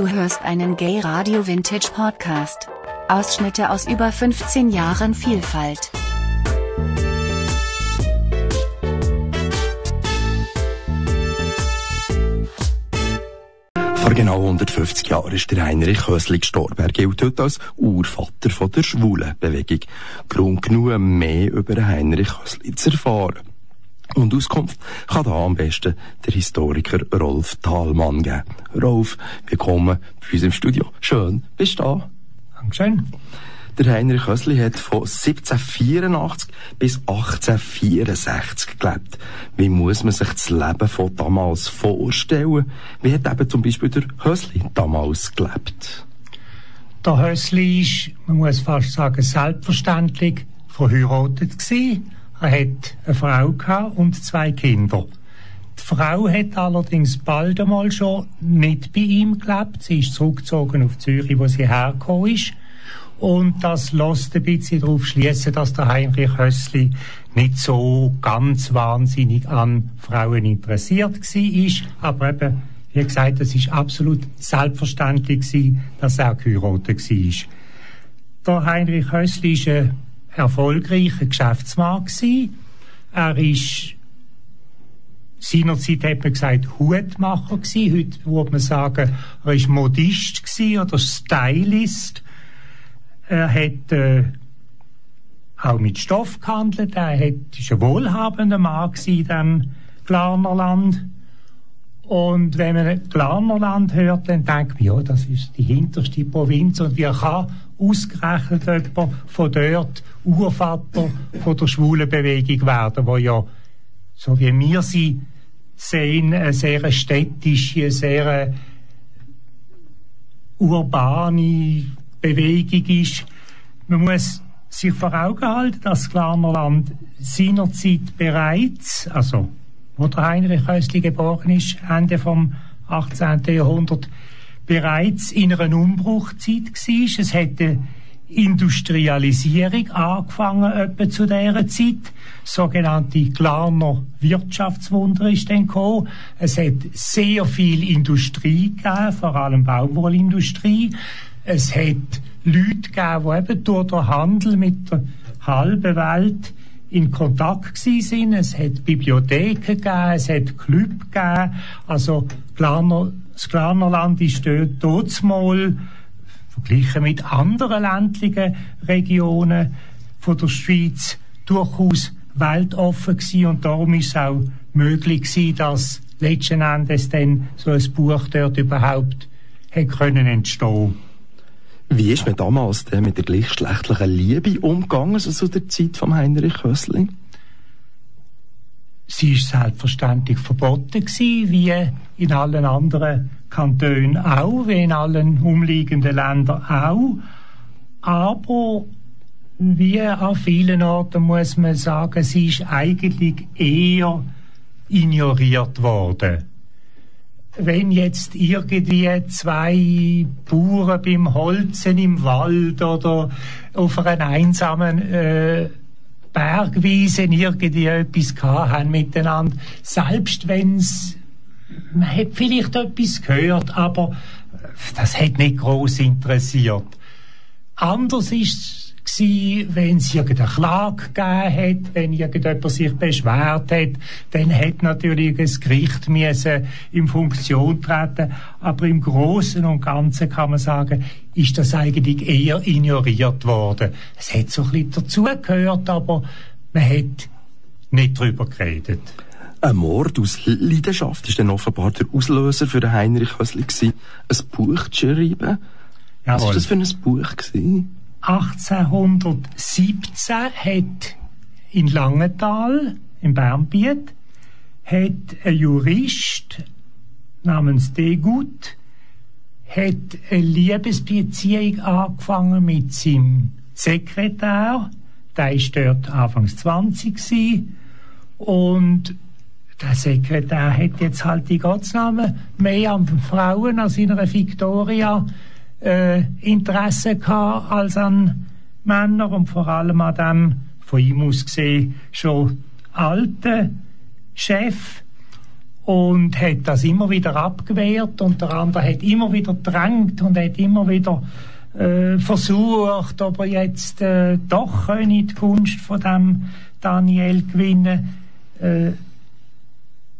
Du hörst einen Gay Radio Vintage Podcast. Ausschnitte aus über 15 Jahren Vielfalt. Vor genau 150 Jahren ist der Heinrich Hösli gestorben. Er gilt heute als Urvater von der Schwulenbewegung. Grund genug, mehr über Heinrich Hösli zu erfahren. Und Auskunft kann da am besten der Historiker Rolf Thalmann geben. Rolf, willkommen bei uns im Studio. Schön, bist du da? Dankeschön. Der Heinrich Hösli hat von 1784 bis 1864 gelebt. Wie muss man sich das Leben von damals vorstellen? Wie hat eben zum Beispiel der Hösli damals gelebt? Der Hösli ist, man muss fast sagen, selbstverständlich verheiratet gewesen. Er hat eine Frau gehabt und zwei Kinder. Die Frau hat allerdings bald einmal schon nicht bei ihm gelebt. Sie ist zurückgezogen auf Zürich, wo sie hergekommen ist. Und das lässt ein bisschen darauf schließen, dass der Heinrich Hössli nicht so ganz wahnsinnig an Frauen interessiert war. Aber eben, wie gesagt, es ist absolut selbstverständlich dass er geheiratet war. Der Heinrich Hössli ist ein erfolgreicher Geschäftsmann gewesen. Er ist seinerzeit hat man gesagt Hutmacher gewesen. Heute würde man sagen, er ist Modist gewesen oder Stylist. Er hat äh, auch mit Stoff gehandelt. Er hat, ist ein wohlhabender Mann gewesen, in Glarnerland. Und wenn man Glarnerland hört, dann denkt man, ja, das ist die hinterste Provinz und wie kann ausgerechnet jemand von dort Urvater von der schwulen Bewegung werden, wo ja, so wie wir sie sehen, eine sehr städtische, sehr urbane Bewegung ist. Man muss sich vor Augen halten, dass Glarnerland seinerzeit bereits, also wo der Heinrich Hösli geboren ist, Ende vom 18. Jahrhundert, bereits in einer Umbruchzeit war. Es hätte Industrialisierung angefangen etwa zu dieser Zeit. Sogenannte Glarner Wirtschaftswunder ist dann gekommen. Es hat sehr viel Industrie gegeben, vor allem Baumwollindustrie. Es hat Leute gegeben, die eben durch den Handel mit der halben Welt in Kontakt sind. Es hat Bibliotheken gegeben, es hat Club gegeben. Also Glarner, das Glarnerland ist dort totsmal verglichen mit anderen ländlichen Regionen von der Schweiz durchaus weltoffen gewesen und darum ist es auch möglich gewesen, dass letzten Endes dann so ein Buch dort überhaupt hätte können entstehen wie ist man damals denn mit der gleichgeschlechtlichen Liebe umgegangen, also zu der Zeit von Heinrich Hössli? Sie ist selbstverständlich verboten gewesen, wie in allen anderen Kantonen auch, wie in allen umliegenden Ländern auch. Aber wie an vielen Orten muss man sagen, sie ist eigentlich eher ignoriert worden wenn jetzt irgendwie zwei Bauern beim Holzen im Wald oder auf einer einsamen äh, Bergwiese irgendwie etwas gehabt haben miteinander, selbst wenn's man hat vielleicht etwas gehört, aber das hat nicht groß interessiert. Anders ist gewesen, wenn es irgendeine Klage gegeben hat, wenn irgendjemand sich beschwert hat, dann hat natürlich das Gericht müssen in Funktion treten. Aber im Großen und Ganzen kann man sagen, ist das eigentlich eher ignoriert worden. Es hat so ein bisschen dazugehört, aber man hat nicht drüber geredet. Ein Mord aus Leidenschaft ist dann offenbar der Auslöser für den Heinrich Hösli gewesen, ein Buch zu schreiben. Was war das für ein Buch gewesen? 1817 hat in Langenthal, im Bernbiet, hat ein Jurist namens Degut hat eine Liebesbeziehung angefangen mit seinem Sekretär. Der ist dort anfangs 20 gewesen. und der Sekretär hat jetzt halt die Gottesnamen mehr an Frauen als in einer Victoria äh, Interesse gehabt als an Männer und vor allem an dem von ihm aus gesehen schon alten Chef. und hat das immer wieder abgewehrt und der andere hat immer wieder drängt und hat immer wieder äh, versucht, ob er jetzt äh, doch könne die Gunst von dem Daniel gewinnen. Äh,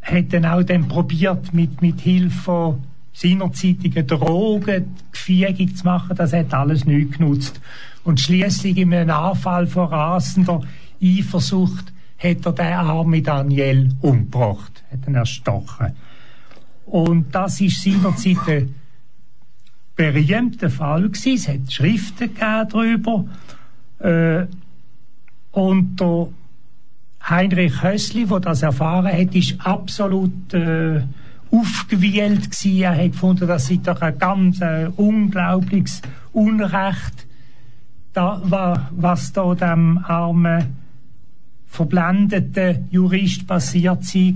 hat dann auch dann probiert, mit, mit Hilfe von seinerzeitigen Drogen Gefährung zu machen. Das hat alles nichts genutzt. Und schließlich in einem Anfall von rasender Eifersucht hat er den armen Daniel umgebracht, hat ihn erstochen. Und das ist seinerzeit ein berühmter Fall gewesen. Es hat Schriften darüber. Äh, und der Heinrich Hössli, der das erfahren hat, ist absolut äh, aufgewühlt gewesen. Er hat gefunden, das sei doch ein ganz äh, unglaubliches Unrecht, da, war, was da dem armen verblendeten Jurist passiert sei.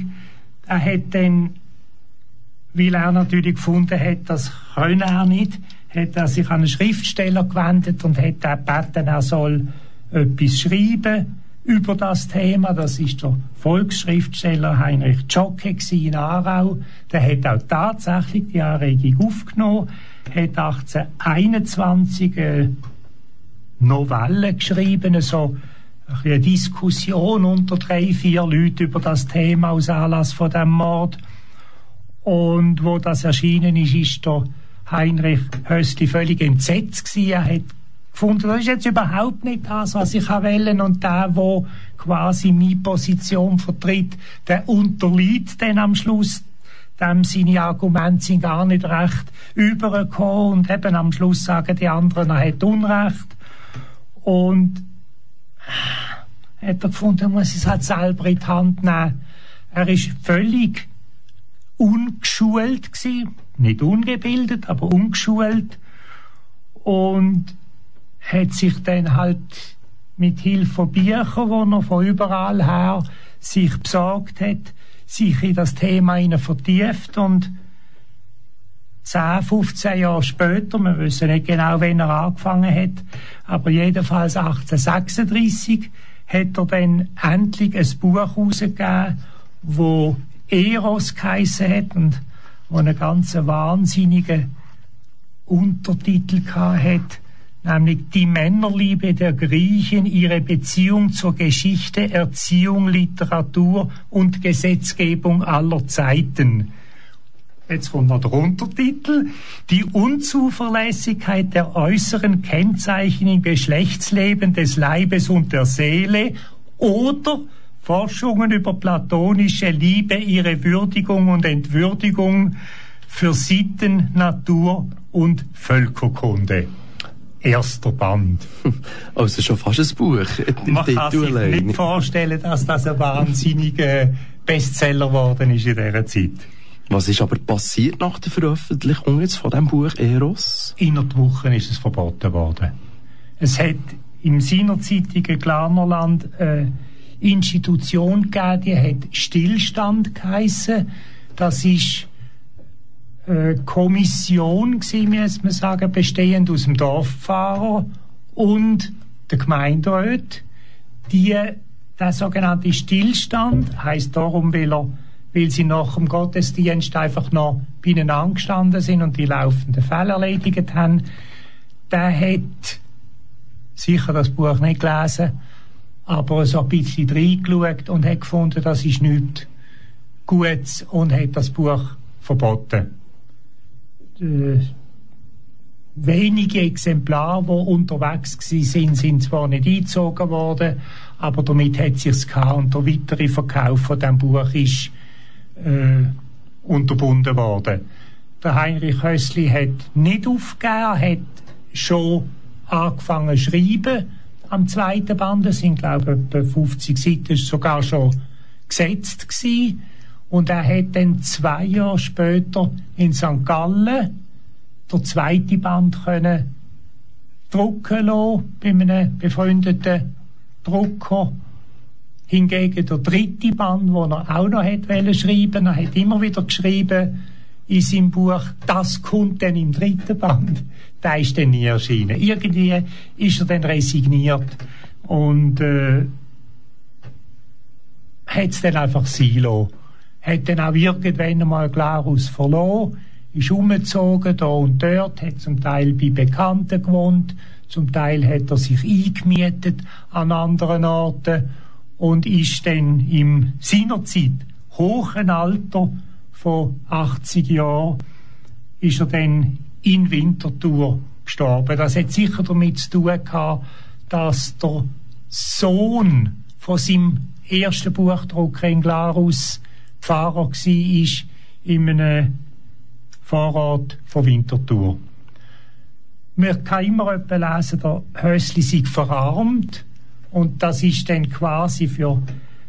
Er hat dann, weil er natürlich gefunden hat, das könne er nicht, hat er sich an einen Schriftsteller gewendet und hat gebeten, er soll etwas schreiben über das Thema. Das ist der Volksschriftsteller Heinrich Jocke in Aarau. Der hat auch tatsächlich die Anregung aufgenommen, hat 1821 eine Novelle geschrieben, so eine Diskussion unter drei, vier Leuten über das Thema aus Anlass von dem Mord. Und wo das erschienen ist, ist der Heinrich Höstli völlig entsetzt gewesen. Er hat gefunden, das ist jetzt überhaupt nicht das, was ich wählen und der, wo quasi meine Position vertritt, der unterliegt dann am Schluss. Dem seine Argumente sind gar nicht recht übergekommen. Und eben am Schluss sagen die anderen, er hat Unrecht. Und hat er gefunden, er muss es halt selber in die Hand nehmen. Er ist völlig ungeschult gewesen, nicht ungebildet, aber ungeschult. Und hat sich dann halt mit Hilfe von Büchern, die er von überall her sich besorgt hat, sich in das Thema vertieft und 10, 15 Jahre später, wir wissen nicht genau, wann er angefangen hat, aber jedenfalls 1836 hat er dann endlich ein Buch herausgegeben, wo Eros geheissen hat und wo einen ganz wahnsinnigen Untertitel hat, nämlich die Männerliebe der Griechen, ihre Beziehung zur Geschichte, Erziehung, Literatur und Gesetzgebung aller Zeiten jetzt kommt noch der Untertitel, die Unzuverlässigkeit der äußeren Kennzeichen im Geschlechtsleben des Leibes und der Seele oder Forschungen über platonische Liebe, ihre Würdigung und Entwürdigung für Sitten, Natur und Völkerkunde. Erster Band. Also schon fast ein Buch. Man kann sich nicht vorstellen, dass das ein wahnsinniger Bestseller geworden ist in dieser Zeit. Was ist aber passiert nach der Veröffentlichung jetzt von dem Buch Eros? Innerhalb Wochen ist es verboten worden. Es hat im seinerzeitigen Glanerland eine Institution gegeben, die hat Stillstand geheissen. Das ist eine Kommission gewesen, muss man sagen, bestehend aus dem Dorffahrer und der Gemeinderat. Die, der sogenannte Stillstand heißt darum, weil er weil sie nach dem Gottesdienst einfach noch bei ihnen angestanden sind und die laufenden Fälle erledigt haben. Der hat sicher das Buch nicht gelesen, aber so ein bisschen reingeschaut und hat gefunden, das ist nichts Gutes und hat das Buch verboten. Äh, wenige Exemplare, die unterwegs sind, sind zwar nicht eingezogen worden, aber damit hat sich's gehabt und der weitere Verkauf von dem Buch ist äh, unterbunden worden. Der Heinrich Hössli hat nicht aufgegeben, hat schon angefangen zu schreiben am zweiten Band. Es sind, glaube ich, etwa 50 Seiten sogar schon gesetzt gewesen. Und er hat dann zwei Jahre später in St. Gallen der zweite Band können drucken lassen, bei einem befreundeten Drucker. Hingegen der dritte Band, wo er auch noch hat schreiben, er hat immer wieder geschrieben in seinem Buch, das kommt dann im dritten Band. Der ist dann nie erschienen. Irgendwie ist er dann resigniert und äh, hat es dann einfach sein lassen. Hat dann auch irgendwann einmal Glarus verloren, ist umgezogen da und dort, hat zum Teil bei Bekannten gewohnt, zum Teil hat er sich eingemietet an anderen Orten und ist dann im seinerzeit hohen Alter von 80 Jahren ist er dann in Winterthur gestorben. Das hat sicher damit zu tun gehabt, dass der Sohn von seinem ersten Buchdrucker in Glarus Pfarrer war in einem Vorort von Winterthur. Man kann immer lesen, der Hösli sei verarmt und das ist dann quasi für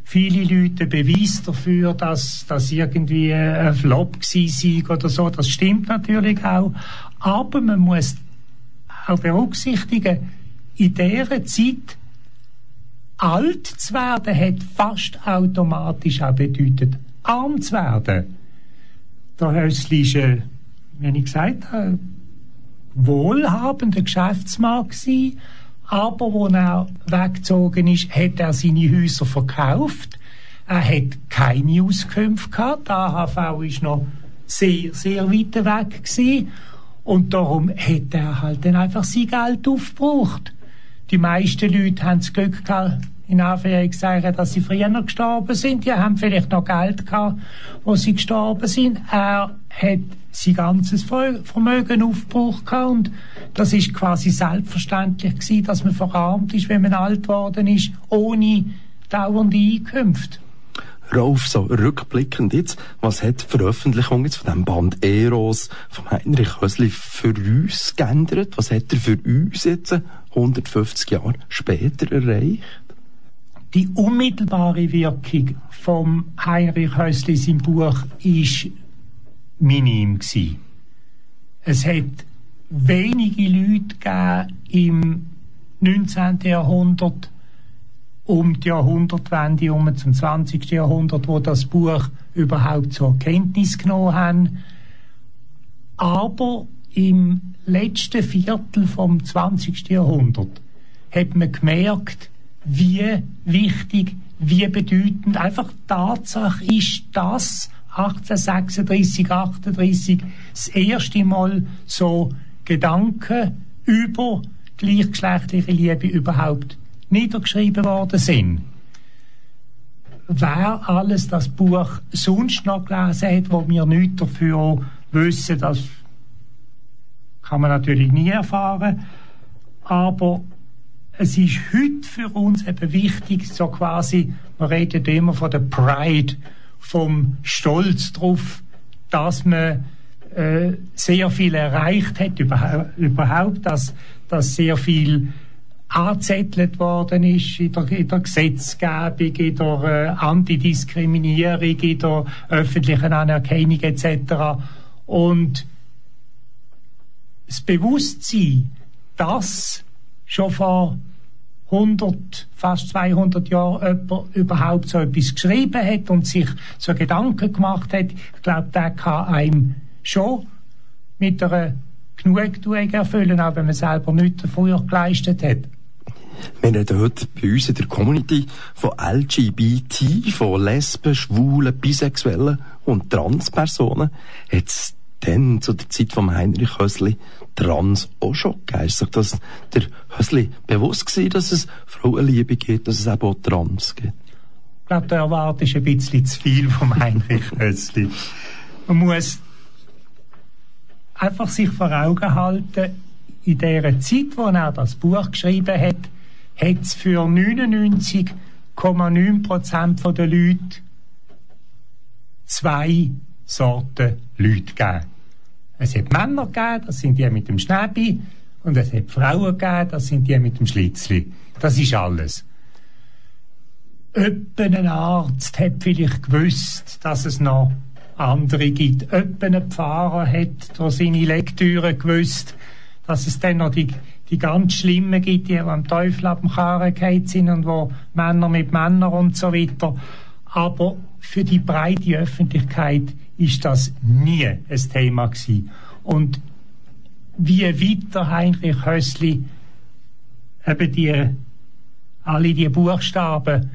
viele Leute Beweis dafür, dass das irgendwie ein Flop war oder so. Das stimmt natürlich auch. Aber man muss auch berücksichtigen, in dieser Zeit alt zu werden, hat fast automatisch auch bedeutet, arm zu werden. Der Hössli äh, wie ich gesagt habe, wohlhabender Geschäftsmann gewesen, aber wo er weggezogen ist, hat er seine Häuser verkauft. Er hat keine Auskünfte gehabt. Die AHV ist noch sehr, sehr weit weg gewesen. Und darum hat er halt dann einfach sein Geld aufgebraucht. Die meisten Leute haben das Glück gehabt, in Anführungszeichen, dass sie früher gestorben sind. Die haben vielleicht noch Geld gehabt, wo sie gestorben sind. Er hat sein ganzes Vermögen aufgebraucht gehabt und das ist quasi selbstverständlich gewesen, dass man verarmt ist, wenn man alt geworden ist, ohne dauernde Einkünfte. Rolf, so rückblickend jetzt, was hat die Veröffentlichung jetzt von dem Band Eros von Heinrich Hösli für uns geändert? Was hat er für uns jetzt 150 Jahre später erreicht? Die unmittelbare Wirkung vom Heinrich Hösli im Buch ist minim gewesen. Es hat wenige Leute im 19. Jahrhundert, um die Jahrhundertwende, um zum 20. Jahrhundert, wo das Buch überhaupt zur Kenntnis genommen haben. Aber im letzten Viertel vom 20. Jahrhundert hat man gemerkt, wie wichtig, wie bedeutend einfach Tatsache ist, dass 1836, 38 das erste Mal so Gedanken über gleichgeschlechtliche Liebe überhaupt niedergeschrieben worden sind. Wer alles das Buch sonst noch gelesen hat, wo wir nichts dafür wissen, das kann man natürlich nie erfahren. Aber es ist heute für uns eben wichtig, so quasi, man redet immer von der Pride, vom Stolz drauf, dass man äh, sehr viel erreicht hat, überhaupt, dass, dass sehr viel angezettelt worden ist in der, in der Gesetzgebung, in der äh, Antidiskriminierung, in der öffentlichen Anerkennung etc. Und das Bewusstsein, dass schon vor 100, fast 200 Jahren jemand überhaupt so etwas geschrieben hat und sich so Gedanken gemacht hat, ich glaube, der kann einem schon mit einer Genugtuung erfüllen, auch wenn man selber nichts dafür geleistet hat. Wir reden heute bei uns in der Community von LGBT, von Lesben, Schwulen, Bisexuellen und Transpersonen. Hat's denn zu der Zeit von Heinrich Hösli Trans auch schon gegeben? Ist sich das der Hösli bewusst gewesen, dass es Frauenliebe gibt, dass es eben auch Trans gibt? Ich glaube, der erwartest ein bisschen zu viel vom Heinrich Hösli. Man muss einfach sich vor Augen halten, in der Zeit, wo er das Buch geschrieben hat, hat es für 99,9% der Leute zwei Sorten Leute gegeben. Es hat Männer gegeben, das sind die mit dem Schnäbi, und es hat Frauen gegeben, das sind die mit dem Schlitzli. Das ist alles. Öppen Arzt hat vielleicht gewusst, dass es noch andere gibt. Öppen Pfarrer hat durch seine Lektüre gewusst, dass es dann noch die, die ganz Schlimmen gibt, die am Teufel ab dem Karren sind und wo Männer mit Männern und so weiter. Aber für die breite Öffentlichkeit ist das nie ein Thema gewesen. Und wie weiter Heinrich Hössli eben die, alle die Buchstaben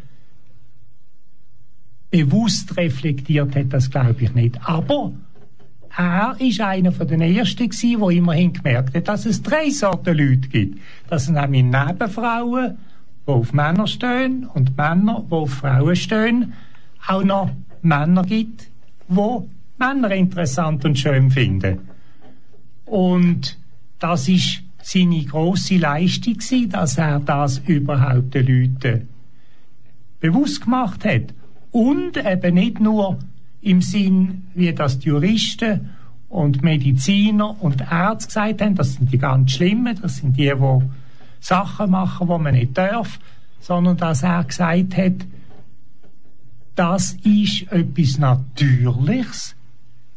bewusst reflektiert hat, das glaube ich nicht. Aber er ist einer von den ersten gewesen, der immerhin gemerkt hat, dass es drei Sorten Leute gibt. Dass es nämlich Nebenfrauen, die auf Männer stehen, und Männer, die auf Frauen stehen, auch noch Männer gibt, die Männer interessant und schön finden. Und das ist seine große Leistung gewesen, dass er das überhaupt den Leuten bewusst gemacht hat. Und eben nicht nur im Sinn, wie das die Juristen und Mediziner und Ärzte gesagt haben, das sind die ganz Schlimmen, das sind die, die Sachen machen, die man nicht darf, sondern dass er gesagt hat, das ist etwas Natürliches,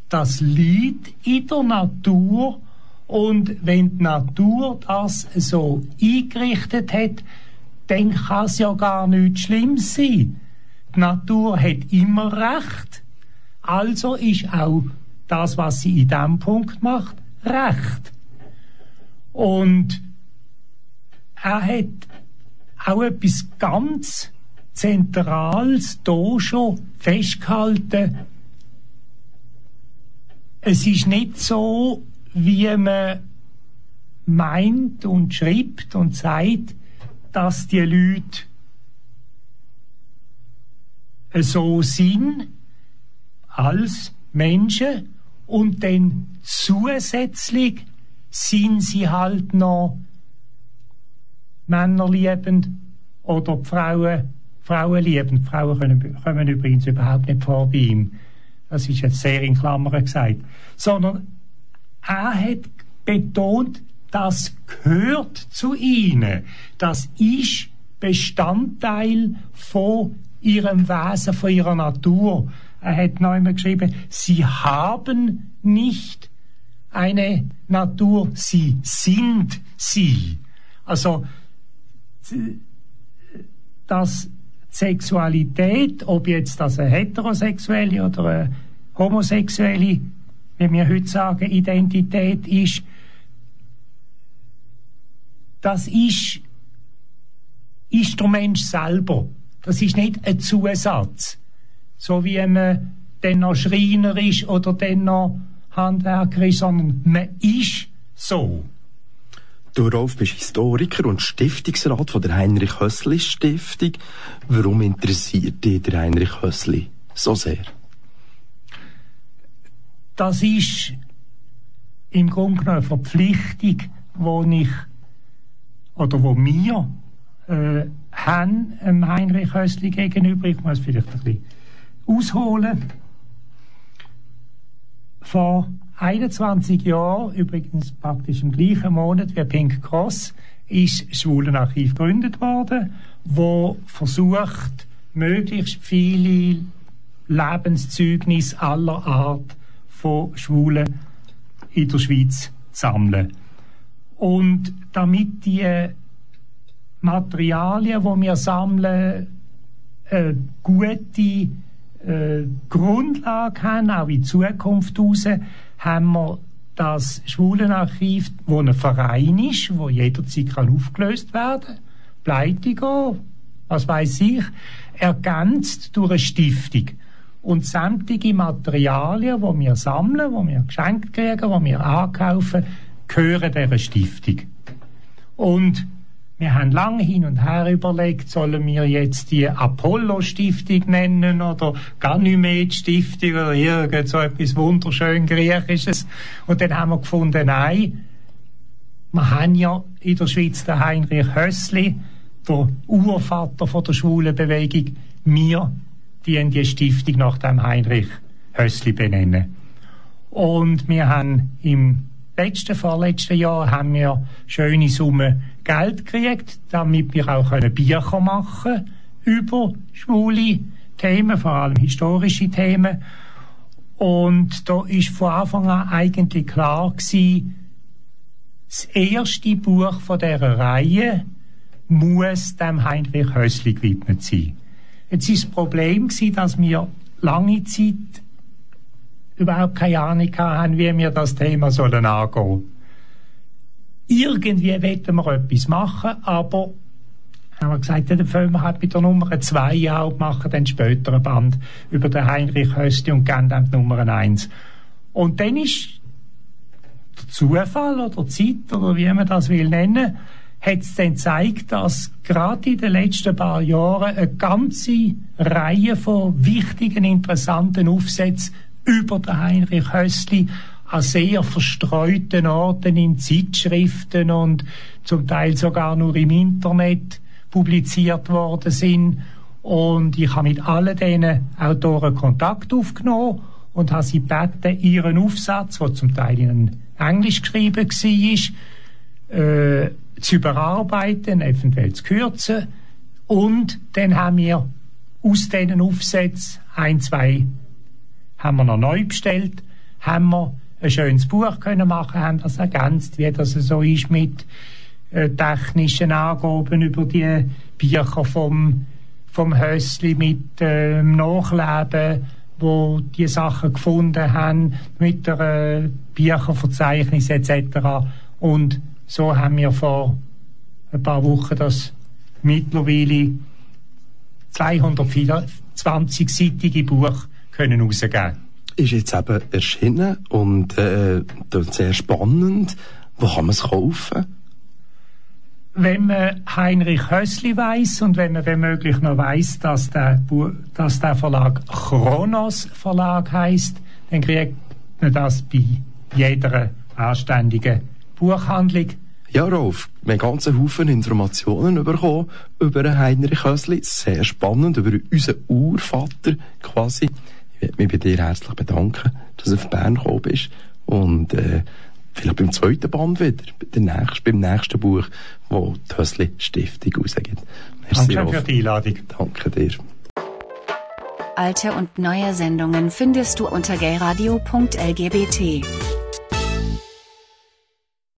das liegt in der Natur und wenn die Natur das so eingerichtet hat, dann kann es ja gar nichts Schlimmes sein. Die Natur hat immer Recht, also ist auch das, was sie in diesem Punkt macht, Recht. Und er hat auch etwas ganz Zentrales schon festgehalten. Es ist nicht so, wie man meint und schreibt und sagt, dass die Leute so sind als Menschen und dann zusätzlich sind sie halt noch männerliebend oder Frauen, frauenliebend. Frauen können, kommen übrigens überhaupt nicht vor bei ihm. Das ist jetzt sehr in Klammern gesagt. Sondern er hat betont, das gehört zu ihnen. Das ist Bestandteil von ihrem Wesen, von ihrer Natur. Er hat noch einmal geschrieben, sie haben nicht eine Natur, sie sind sie. Also, dass Sexualität, ob jetzt das eine heterosexuelle oder eine homosexuelle, wie wir heute sagen, Identität ist, das ist, ist der Mensch selber. Das ist nicht ein Zusatz. So wie man dann noch Schreiner ist oder dann noch Handwerker ist, sondern man ist so. Du, Rolf, bist Historiker und Stiftungsrat von der Heinrich-Hössli-Stiftung. Warum interessiert dich der Heinrich Hössli so sehr? Das ist im Grunde genommen eine Verpflichtung, wo ich oder wo wir äh, haben ähm, Heinrich Hössli gegenüber. Ich muss vielleicht ein bisschen ausholen. Vor 21 Jahren, übrigens praktisch im gleichen Monat wie Pink Cross, ist Schwulenarchiv gegründet worden, wo versucht, möglichst viele Lebenszeugnisse aller Art von Schwulen in der Schweiz zu sammeln. Und damit die Materialien, die wir sammeln, eine gute äh, Grundlage haben, auch in Zukunft raus, haben wir das Schwulenarchiv, wo ein Verein ist, wo jederzeit kann aufgelöst werden, pleite gehen, was weiß ich, ergänzt durch eine Stiftung. Und sämtliche Materialien, die wir sammeln, die wir geschenkt kriegen, die wir ankaufen, gehören dieser Stiftung. Und wir haben lange hin und her überlegt, sollen wir jetzt die Apollo-Stiftung nennen oder Ganymed-Stiftung oder irgend so etwas wunderschön Griechisches. Und dann haben wir gefunden, nein, wir haben ja in der Schweiz den Heinrich Hössli, der Urvater von der schwulen Bewegung. Wir die die Stiftung nach dem Heinrich Hössli benennen. Und wir haben im letzten, vorletzten Jahr haben wir schöne Summen Geld gekriegt, damit wir auch Bücher machen können über schwule Themen, vor allem historische Themen. Und da ist von Anfang an eigentlich klar gewesen, das erste Buch von dieser Reihe muss dem Heinrich Hössli gewidmet sein. Jetzt ist das Problem gewesen, dass wir lange Zeit überhaupt keine Ahnung haben, wie wir das Thema sollen angehen. Irgendwie wollten wir etwas machen, aber haben wir gesagt, dann fangen wir halt bei der Nummer 2 an und machen dann später ein Band über den Heinrich Hösti und gehen dann die Nummer 1. Und dann ist der Zufall oder Zeit oder wie man das will nennen, hat es dann gezeigt, dass gerade in den letzten paar Jahren eine ganze Reihe von wichtigen, interessanten Aufsätzen über den Heinrich Hössli an sehr verstreuten Orten in Zeitschriften und zum Teil sogar nur im Internet publiziert worden sind. Und ich habe mit allen diesen Autoren Kontakt aufgenommen und habe sie gebeten, ihren Aufsatz, der zum Teil in Englisch geschrieben war, äh, zu überarbeiten, eventuell zu kürzen. Und dann haben wir aus diesen Aufsätzen ein, zwei haben wir noch neu bestellt, haben wir ein schönes Buch können machen, haben das ergänzt, wie das so ist mit äh, technischen Angaben über die Bücher vom, vom Hössli mit äh, Nachleben, wo die Sachen gefunden haben, mit der äh, Bücherverzeichnis etc. Und so haben wir vor ein paar Wochen das mittlerweile 224-seitige Buch können rausgeben ist jetzt eben erschienen und äh, sehr spannend. Wo kann man es kaufen? Wenn man Heinrich Hössli weiß und wenn man womöglich noch weiß, dass der, dass der Verlag Kronos Verlag heißt, dann kriegt man das bei jeder anständigen Buchhandlung. Ja, Rolf, wir haben ganzen Haufen Informationen bekommen über Heinrich Hössli. Sehr spannend, über unseren Urvater quasi. Ich möchte mich bei dir herzlich bedanken, dass du auf Bern gekommen bist. Und äh, vielleicht beim zweiten Band wieder, nächsten, beim nächsten Buch, wo die Hössli Stiftung rausgibt. Merci, Danke für die Einladung. Danke dir. Alte und neue Sendungen findest du unter gayradio.lgbt.